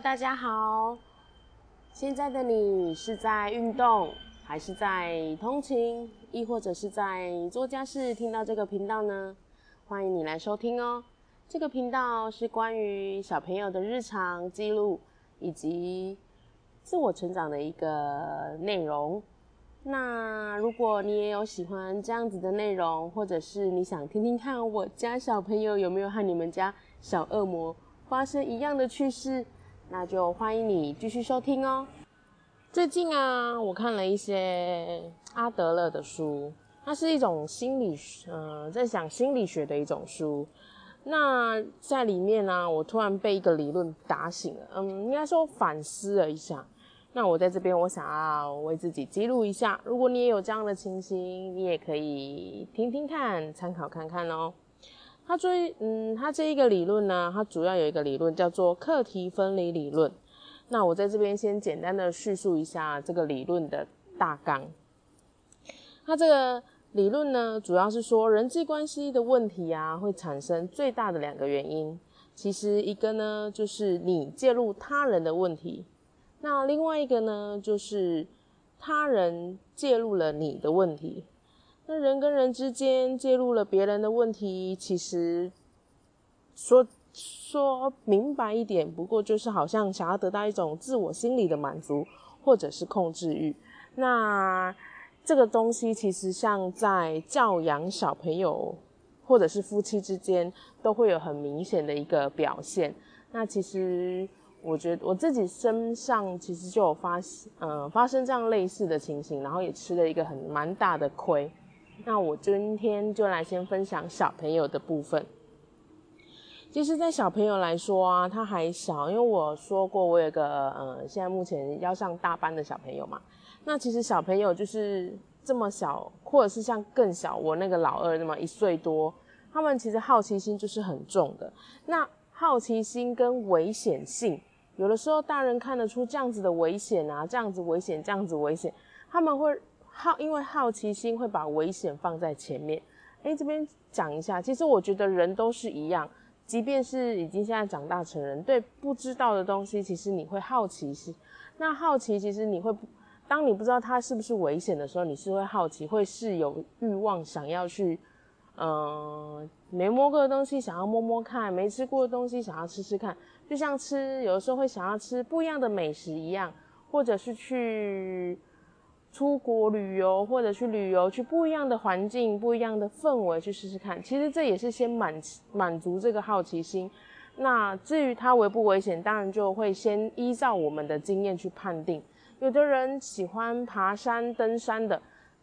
大家好。现在的你是在运动，还是在通勤，亦或者是在做家事？听到这个频道呢，欢迎你来收听哦。这个频道是关于小朋友的日常记录以及自我成长的一个内容。那如果你也有喜欢这样子的内容，或者是你想听听看我家小朋友有没有和你们家小恶魔发生一样的趣事，那就欢迎你继续收听哦。最近啊，我看了一些阿德勒的书，它是一种心理，呃，在讲心理学的一种书。那在里面呢，我突然被一个理论打醒了，嗯，应该说反思了一下。那我在这边，我想要为自己记录一下。如果你也有这样的情形，你也可以听听看，参考看看哦。他最，嗯，他这一个理论呢，它主要有一个理论叫做课题分离理论。那我在这边先简单的叙述一下这个理论的大纲。它这个理论呢，主要是说人际关系的问题啊，会产生最大的两个原因。其实一个呢，就是你介入他人的问题。那另外一个呢，就是他人介入了你的问题。那人跟人之间介入了别人的问题，其实说说明白一点，不过就是好像想要得到一种自我心理的满足，或者是控制欲。那这个东西其实像在教养小朋友，或者是夫妻之间，都会有很明显的一个表现。那其实。我觉得我自己身上其实就有发，呃，发生这样类似的情形，然后也吃了一个很蛮大的亏。那我今天就来先分享小朋友的部分。其实，在小朋友来说啊，他还小，因为我说过我有个，呃，现在目前要上大班的小朋友嘛。那其实小朋友就是这么小，或者是像更小，我那个老二那么一岁多，他们其实好奇心就是很重的。那好奇心跟危险性。有的时候，大人看得出这样子的危险啊，这样子危险，这样子危险，他们会好，因为好奇心会把危险放在前面。哎，这边讲一下，其实我觉得人都是一样，即便是已经现在长大成人，对不知道的东西，其实你会好奇心。那好奇，其实你会，当你不知道它是不是危险的时候，你是会好奇，会是有欲望想要去。嗯，没摸过的东西想要摸摸看，没吃过的东西想要吃吃看，就像吃有的时候会想要吃不一样的美食一样，或者是去出国旅游，或者去旅游去不一样的环境、不一样的氛围去试试看。其实这也是先满满足这个好奇心。那至于它危不危险，当然就会先依照我们的经验去判定。有的人喜欢爬山、登山的，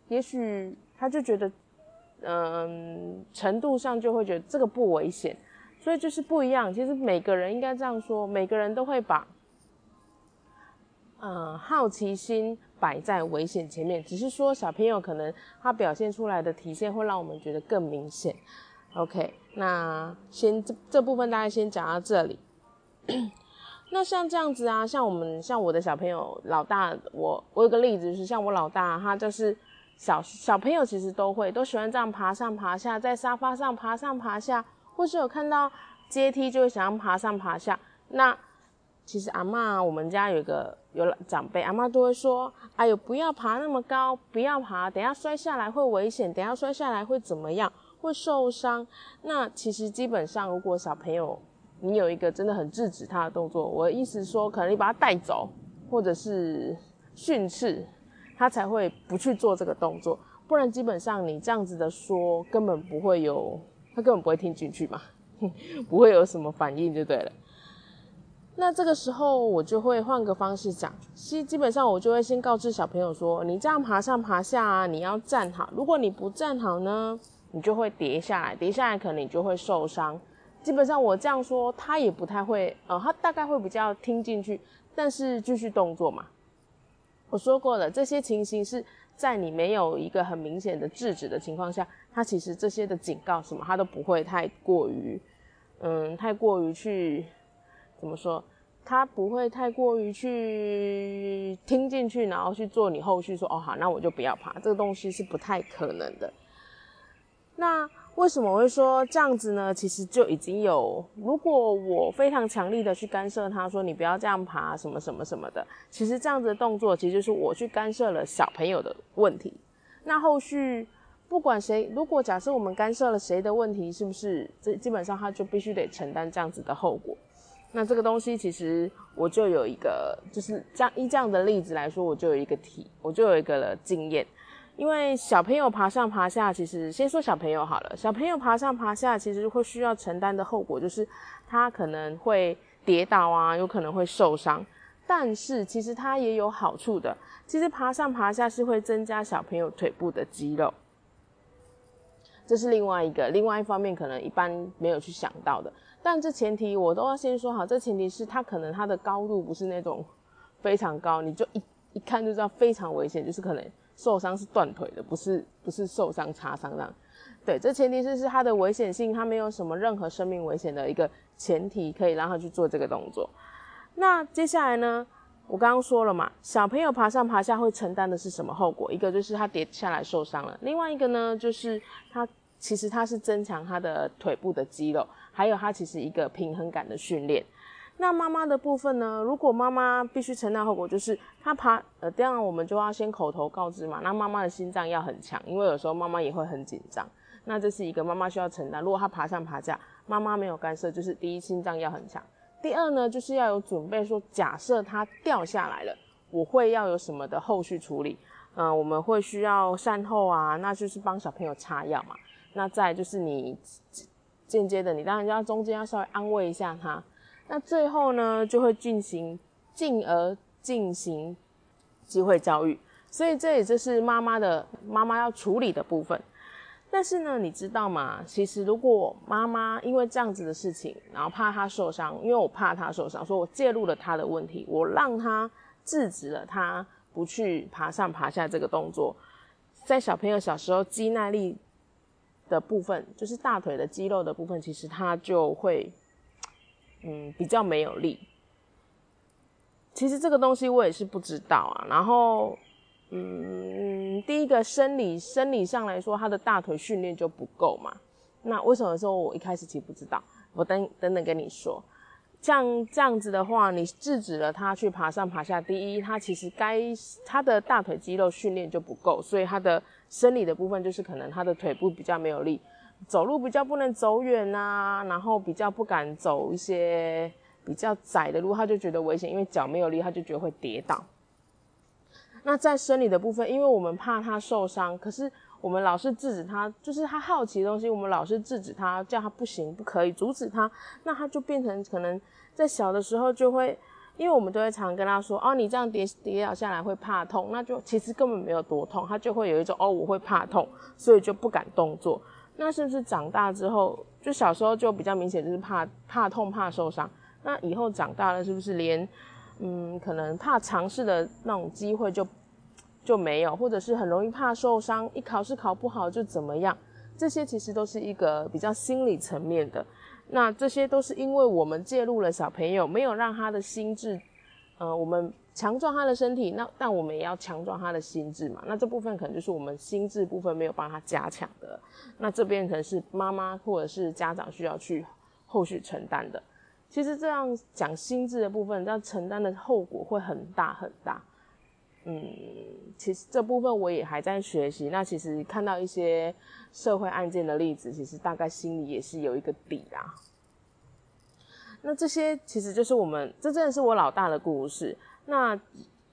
也许他就觉得。嗯，程度上就会觉得这个不危险，所以就是不一样。其实每个人应该这样说，每个人都会把，嗯，好奇心摆在危险前面。只是说小朋友可能他表现出来的体现会让我们觉得更明显。OK，那先这这部分大家先讲到这里。那像这样子啊，像我们像我的小朋友老大，我我有个例子是像我老大，他就是。小小朋友其实都会都喜欢这样爬上爬下，在沙发上爬上爬下，或是有看到阶梯就会想要爬上爬下。那其实阿妈，我们家有个有长辈，阿妈都会说：“哎呦，不要爬那么高，不要爬，等下摔下来会危险，等下摔下来会怎么样？会受伤。”那其实基本上，如果小朋友你有一个真的很制止他的动作，我的意思说，可能你把他带走，或者是训斥。他才会不去做这个动作，不然基本上你这样子的说，根本不会有，他根本不会听进去嘛，不会有什么反应就对了。那这个时候我就会换个方式讲，基基本上我就会先告知小朋友说，你这样爬上爬下啊，你要站好，如果你不站好呢，你就会跌下来，跌下来可能你就会受伤。基本上我这样说，他也不太会，呃，他大概会比较听进去，但是继续动作嘛。我说过了，这些情形是在你没有一个很明显的制止的情况下，他其实这些的警告什么，他都不会太过于，嗯，太过于去怎么说，他不会太过于去听进去，然后去做你后续说哦好，那我就不要爬，这个东西是不太可能的。那为什么我会说这样子呢？其实就已经有，如果我非常强力的去干涉他，说你不要这样爬，什么什么什么的，其实这样子的动作，其实就是我去干涉了小朋友的问题。那后续不管谁，如果假设我们干涉了谁的问题，是不是这基本上他就必须得承担这样子的后果？那这个东西其实我就有一个，就是这样依这样的例子来说，我就有一个体，我就有一个经验。因为小朋友爬上爬下，其实先说小朋友好了。小朋友爬上爬下，其实会需要承担的后果就是他可能会跌倒啊，有可能会受伤。但是其实它也有好处的。其实爬上爬下是会增加小朋友腿部的肌肉，这是另外一个。另外一方面，可能一般没有去想到的。但这前提我都要先说好，这前提是他可能他的高度不是那种非常高，你就一一看就知道非常危险，就是可能。受伤是断腿的，不是不是受伤擦伤这样。对，这前提是是它的危险性，它没有什么任何生命危险的一个前提，可以让他去做这个动作。那接下来呢？我刚刚说了嘛，小朋友爬上爬下会承担的是什么后果？一个就是他跌下来受伤了，另外一个呢，就是他其实他是增强他的腿部的肌肉，还有他其实一个平衡感的训练。那妈妈的部分呢？如果妈妈必须承担后果，就是她爬，呃，这样我们就要先口头告知嘛。那妈妈的心脏要很强，因为有时候妈妈也会很紧张。那这是一个妈妈需要承担。如果她爬上爬下，妈妈没有干涉，就是第一心脏要很强。第二呢，就是要有准备，说假设她掉下来了，我会要有什么的后续处理？嗯，我们会需要善后啊，那就是帮小朋友擦药嘛。那再就是你间接的，你当然要中间要稍微安慰一下他。那最后呢，就会进行进而进行机会教育，所以这也就是妈妈的妈妈要处理的部分。但是呢，你知道吗？其实如果妈妈因为这样子的事情，然后怕他受伤，因为我怕他受伤，所以我介入了他的问题，我让他制止了他不去爬上爬下这个动作。在小朋友小时候，肌耐力的部分，就是大腿的肌肉的部分，其实他就会。嗯，比较没有力。其实这个东西我也是不知道啊。然后，嗯，第一个生理生理上来说，他的大腿训练就不够嘛。那为什么说我一开始其实不知道？我等等等跟你说。像这样子的话，你制止了他去爬上爬下。第一，他其实该他的大腿肌肉训练就不够，所以他的生理的部分就是可能他的腿部比较没有力。走路比较不能走远呐，然后比较不敢走一些比较窄的路，他就觉得危险，因为脚没有力，他就觉得会跌倒。那在生理的部分，因为我们怕他受伤，可是我们老是制止他，就是他好奇的东西，我们老是制止他，叫他不行，不可以，阻止他，那他就变成可能在小的时候就会，因为我们都会常跟他说，哦，你这样跌跌倒下来会怕痛，那就其实根本没有多痛，他就会有一种哦，我会怕痛，所以就不敢动作。那是不是长大之后，就小时候就比较明显，就是怕怕痛、怕受伤。那以后长大了，是不是连嗯，可能怕尝试的那种机会就就没有，或者是很容易怕受伤，一考试考不好就怎么样？这些其实都是一个比较心理层面的。那这些都是因为我们介入了小朋友，没有让他的心智，呃，我们。强壮他的身体，那但我们也要强壮他的心智嘛。那这部分可能就是我们心智部分没有帮他加强的，那这边可能是妈妈或者是家长需要去后续承担的。其实这样讲心智的部分，要承担的后果会很大很大。嗯，其实这部分我也还在学习。那其实看到一些社会案件的例子，其实大概心里也是有一个底啦。那这些其实就是我们，这真的是我老大的故事。那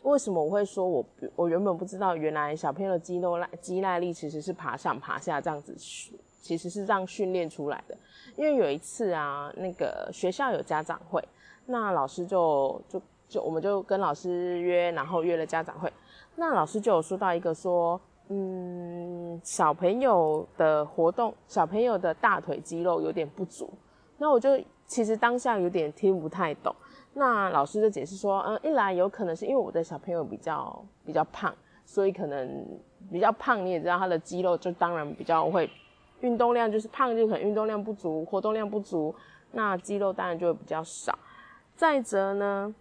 为什么我会说我我原本不知道，原来小朋友的肌肉耐肌耐力其实是爬上爬下这样子，其实是这样训练出来的。因为有一次啊，那个学校有家长会，那老师就就就我们就跟老师约，然后约了家长会，那老师就有说到一个说，嗯，小朋友的活动，小朋友的大腿肌肉有点不足，那我就其实当下有点听不太懂。那老师就解释说，嗯，一来有可能是因为我的小朋友比较比较胖，所以可能比较胖，你也知道他的肌肉就当然比较会运动量，就是胖就可能运动量不足，活动量不足，那肌肉当然就会比较少。再则呢，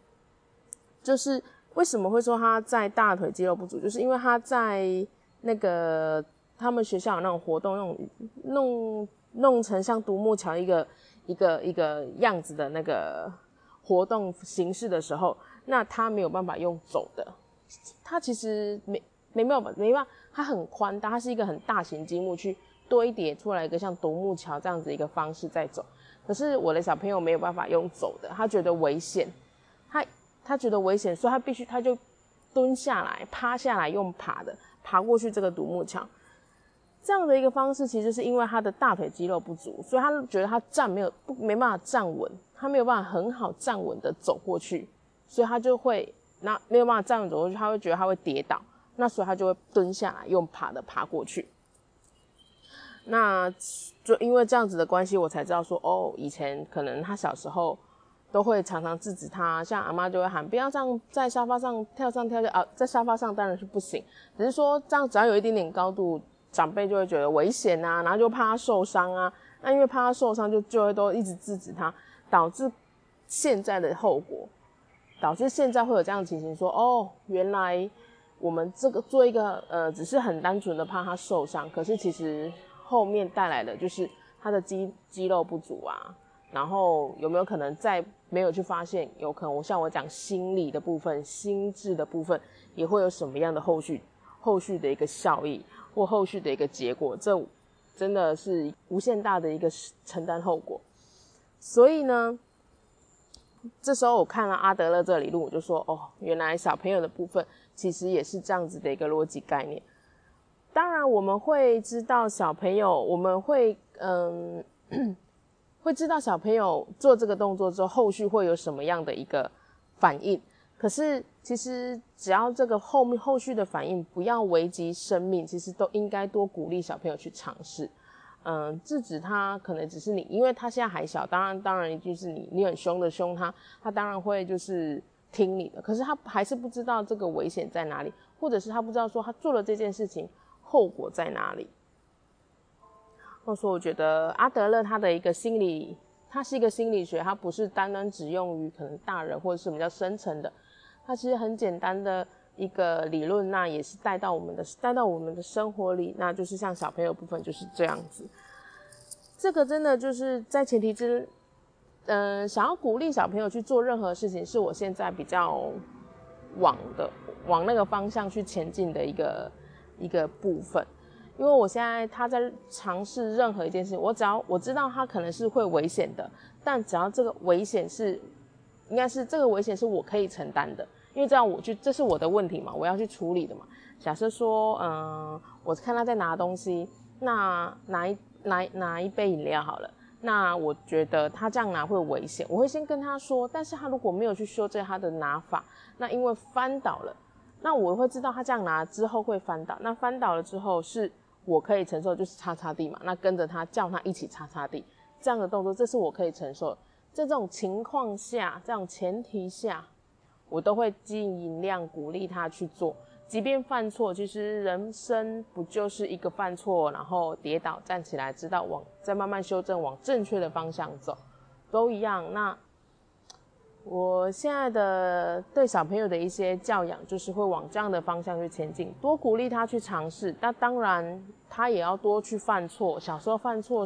就是为什么会说他在大腿肌肉不足，就是因为他在那个他们学校有那种活动，那种弄弄成像独木桥一个一个一个样子的那个活动形式的时候，那他没有办法用走的，他其实没没办法没办法，它很宽大，它是一个很大型积木去堆叠出来一个像独木桥这样子一个方式在走。可是我的小朋友没有办法用走的，他觉得危险，他他觉得危险，所以他必须他就蹲下来趴下来用爬的爬过去这个独木桥。这样的一个方式，其实是因为他的大腿肌肉不足，所以他觉得他站没有不没办法站稳，他没有办法很好站稳的走过去，所以他就会那没有办法站稳走过去，他会觉得他会跌倒，那所以他就会蹲下来用爬的爬过去。那就因为这样子的关系，我才知道说，哦，以前可能他小时候都会常常制止他，像阿妈就会喊不要这样在沙发上跳上跳下啊，在沙发上当然是不行，只是说这样只要有一点点高度，长辈就会觉得危险啊，然后就怕他受伤啊，那因为怕他受伤，就就会都一直制止他，导致现在的后果，导致现在会有这样的情形，说哦，原来我们这个做一个呃，只是很单纯的怕他受伤，可是其实。后面带来的就是他的肌肌肉不足啊，然后有没有可能再没有去发现？有可能我像我讲心理的部分、心智的部分，也会有什么样的后续、后续的一个效益或后续的一个结果？这真的是无限大的一个承担后果。所以呢，这时候我看了阿德勒这理论，我就说：哦，原来小朋友的部分其实也是这样子的一个逻辑概念。当然，我们会知道小朋友，我们会嗯，会知道小朋友做这个动作之后，后续会有什么样的一个反应。可是，其实只要这个后面后续的反应不要危及生命，其实都应该多鼓励小朋友去尝试。嗯，制止他可能只是你，因为他现在还小，当然，当然就是你，你很凶的凶他，他当然会就是听你的。可是他还是不知道这个危险在哪里，或者是他不知道说他做了这件事情。后果在哪里？或者说，我觉得阿德勒他的一个心理，他是一个心理学，他不是单单只用于可能大人或者是比较深层的，他其实很简单的一个理论，那也是带到我们的带到我们的生活里，那就是像小朋友部分就是这样子。这个真的就是在前提之，嗯，想要鼓励小朋友去做任何事情，是我现在比较往的往那个方向去前进的一个。一个部分，因为我现在他在尝试任何一件事情，我只要我知道他可能是会危险的，但只要这个危险是，应该是这个危险是我可以承担的，因为这样我就这是我的问题嘛，我要去处理的嘛。假设说，嗯，我看他在拿东西，那拿一拿拿一杯饮料好了，那我觉得他这样拿会危险，我会先跟他说，但是他如果没有去修正他的拿法，那因为翻倒了。那我会知道他这样拿之后会翻倒，那翻倒了之后是我可以承受，就是擦擦地嘛。那跟着他叫他一起擦擦地，这样的动作，这是我可以承受。在这种情况下，这种前提下，我都会尽量鼓励他去做。即便犯错，其实人生不就是一个犯错，然后跌倒站起来，知道往再慢慢修正，往正确的方向走，都一样。那。我现在的对小朋友的一些教养，就是会往这样的方向去前进，多鼓励他去尝试。那当然，他也要多去犯错。小时候犯错，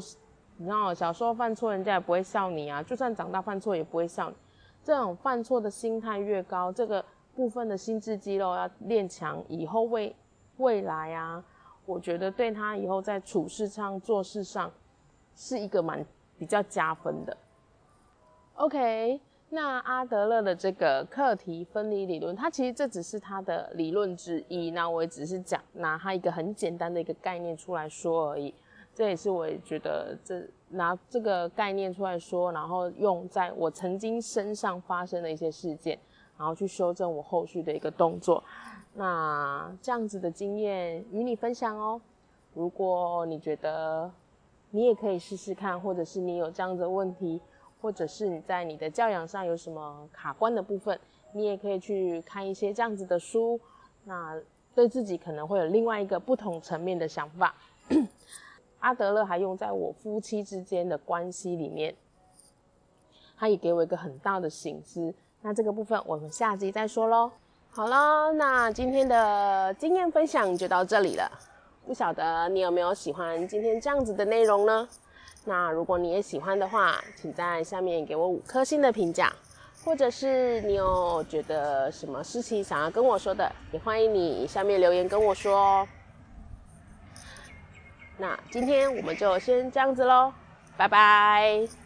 你知道，小时候犯错，人家也不会笑你啊。就算长大犯错，也不会笑你。这种犯错的心态越高，这个部分的心智肌肉要练强，以后未未来啊，我觉得对他以后在处事上、做事上，是一个蛮比较加分的。OK。那阿德勒的这个课题分离理论，它其实这只是他的理论之一。那我也只是讲拿他一个很简单的一个概念出来说而已。这也是我也觉得这拿这个概念出来说，然后用在我曾经身上发生的一些事件，然后去修正我后续的一个动作。那这样子的经验与你分享哦。如果你觉得你也可以试试看，或者是你有这样的问题。或者是你在你的教养上有什么卡关的部分，你也可以去看一些这样子的书，那对自己可能会有另外一个不同层面的想法。阿德勒还用在我夫妻之间的关系里面，他也给我一个很大的醒思。那这个部分我们下集再说喽。好了，那今天的经验分享就到这里了。不晓得你有没有喜欢今天这样子的内容呢？那如果你也喜欢的话，请在下面给我五颗星的评价，或者是你有觉得什么事情想要跟我说的，也欢迎你下面留言跟我说哦。那今天我们就先这样子喽，拜拜。